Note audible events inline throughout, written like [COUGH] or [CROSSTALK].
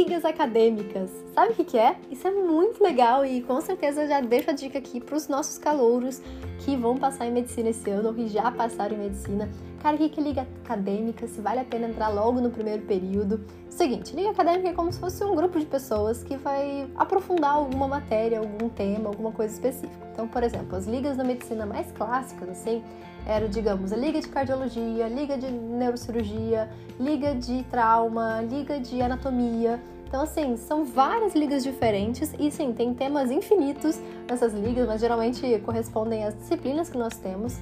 Ligas acadêmicas. Sabe o que é? Isso é muito legal e com certeza já deixo a dica aqui para os nossos calouros que vão passar em medicina esse ano ou que já passaram em medicina Cara, o que é liga acadêmica? Se vale a pena entrar logo no primeiro período. Seguinte, liga acadêmica é como se fosse um grupo de pessoas que vai aprofundar alguma matéria, algum tema, alguma coisa específica. Então, por exemplo, as ligas da medicina mais clássicas, assim, eram, digamos, a liga de cardiologia, liga de neurocirurgia, liga de trauma, liga de anatomia. Então, assim, são várias ligas diferentes e, sim, tem temas infinitos nessas ligas, mas geralmente correspondem às disciplinas que nós temos.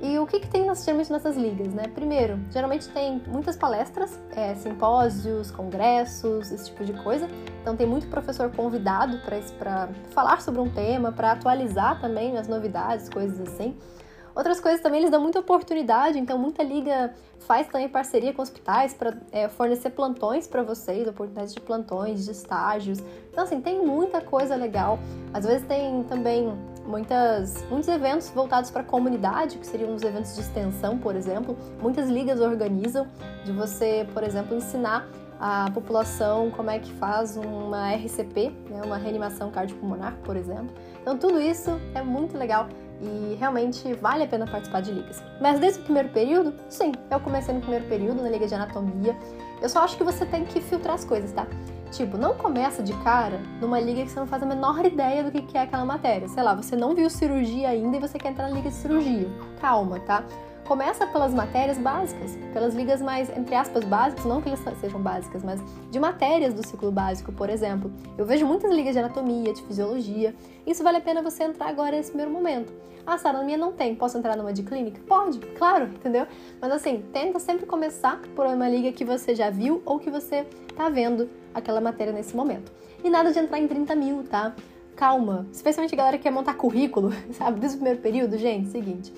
E o que, que tem geralmente nessas ligas, né? Primeiro, geralmente tem muitas palestras, é, simpósios, congressos, esse tipo de coisa. Então tem muito professor convidado para falar sobre um tema, para atualizar também as novidades, coisas assim. Outras coisas também eles dão muita oportunidade, então muita liga faz também parceria com hospitais para é, fornecer plantões para vocês, oportunidades de plantões, de estágios. Então assim, tem muita coisa legal. Às vezes tem também muitas, muitos eventos voltados para a comunidade, que seriam os eventos de extensão, por exemplo. Muitas ligas organizam de você, por exemplo, ensinar a população como é que faz uma RCP, né, uma reanimação cardiopulmonar, por exemplo. Então tudo isso é muito legal e realmente vale a pena participar de ligas. Mas desde o primeiro período, sim, eu comecei no primeiro período na liga de anatomia. Eu só acho que você tem que filtrar as coisas, tá? Tipo, não começa de cara numa liga que você não faz a menor ideia do que é aquela matéria. Sei lá, você não viu cirurgia ainda e você quer entrar na liga de cirurgia. Calma, tá? Começa pelas matérias básicas, pelas ligas mais, entre aspas, básicas, não que elas sejam básicas, mas de matérias do ciclo básico, por exemplo. Eu vejo muitas ligas de anatomia, de fisiologia. Isso vale a pena você entrar agora nesse primeiro momento. Ah, Sara, na minha não tem. Posso entrar numa de clínica? Pode, claro, entendeu? Mas assim, tenta sempre começar por uma liga que você já viu ou que você tá vendo aquela matéria nesse momento. E nada de entrar em 30 mil, tá? Calma. Especialmente a galera que quer montar currículo, [LAUGHS] sabe? Desde o primeiro período, gente, seguinte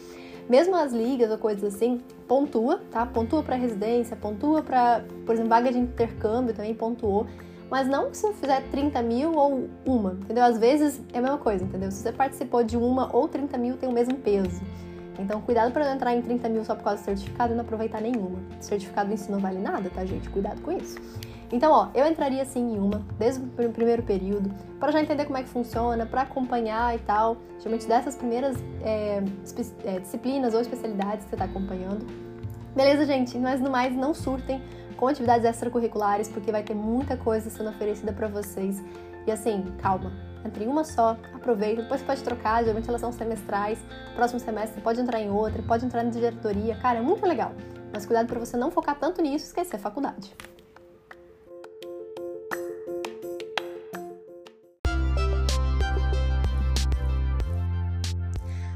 mesmo as ligas ou coisas assim, pontua, tá? Pontua para residência, pontua para, por exemplo, vaga de intercâmbio também pontuou. Mas não se fizer 30 mil ou uma, entendeu? Às vezes é a mesma coisa, entendeu? Se você participou de uma ou 30 mil, tem o mesmo peso. Então, cuidado para não entrar em 30 mil só por causa do certificado e não aproveitar nenhuma. Certificado em si não vale nada, tá, gente? Cuidado com isso. Então, ó, eu entraria sim em uma, desde o primeiro período, para já entender como é que funciona, para acompanhar e tal, geralmente dessas primeiras é, é, disciplinas ou especialidades que você está acompanhando. Beleza, gente? Mas no mais, não surtem com atividades extracurriculares, porque vai ter muita coisa sendo oferecida para vocês. E assim, calma, entre uma só, aproveita, depois pode trocar, geralmente elas são semestrais, próximo semestre pode entrar em outra, pode entrar na diretoria, cara, é muito legal. Mas cuidado para você não focar tanto nisso e esquecer a faculdade.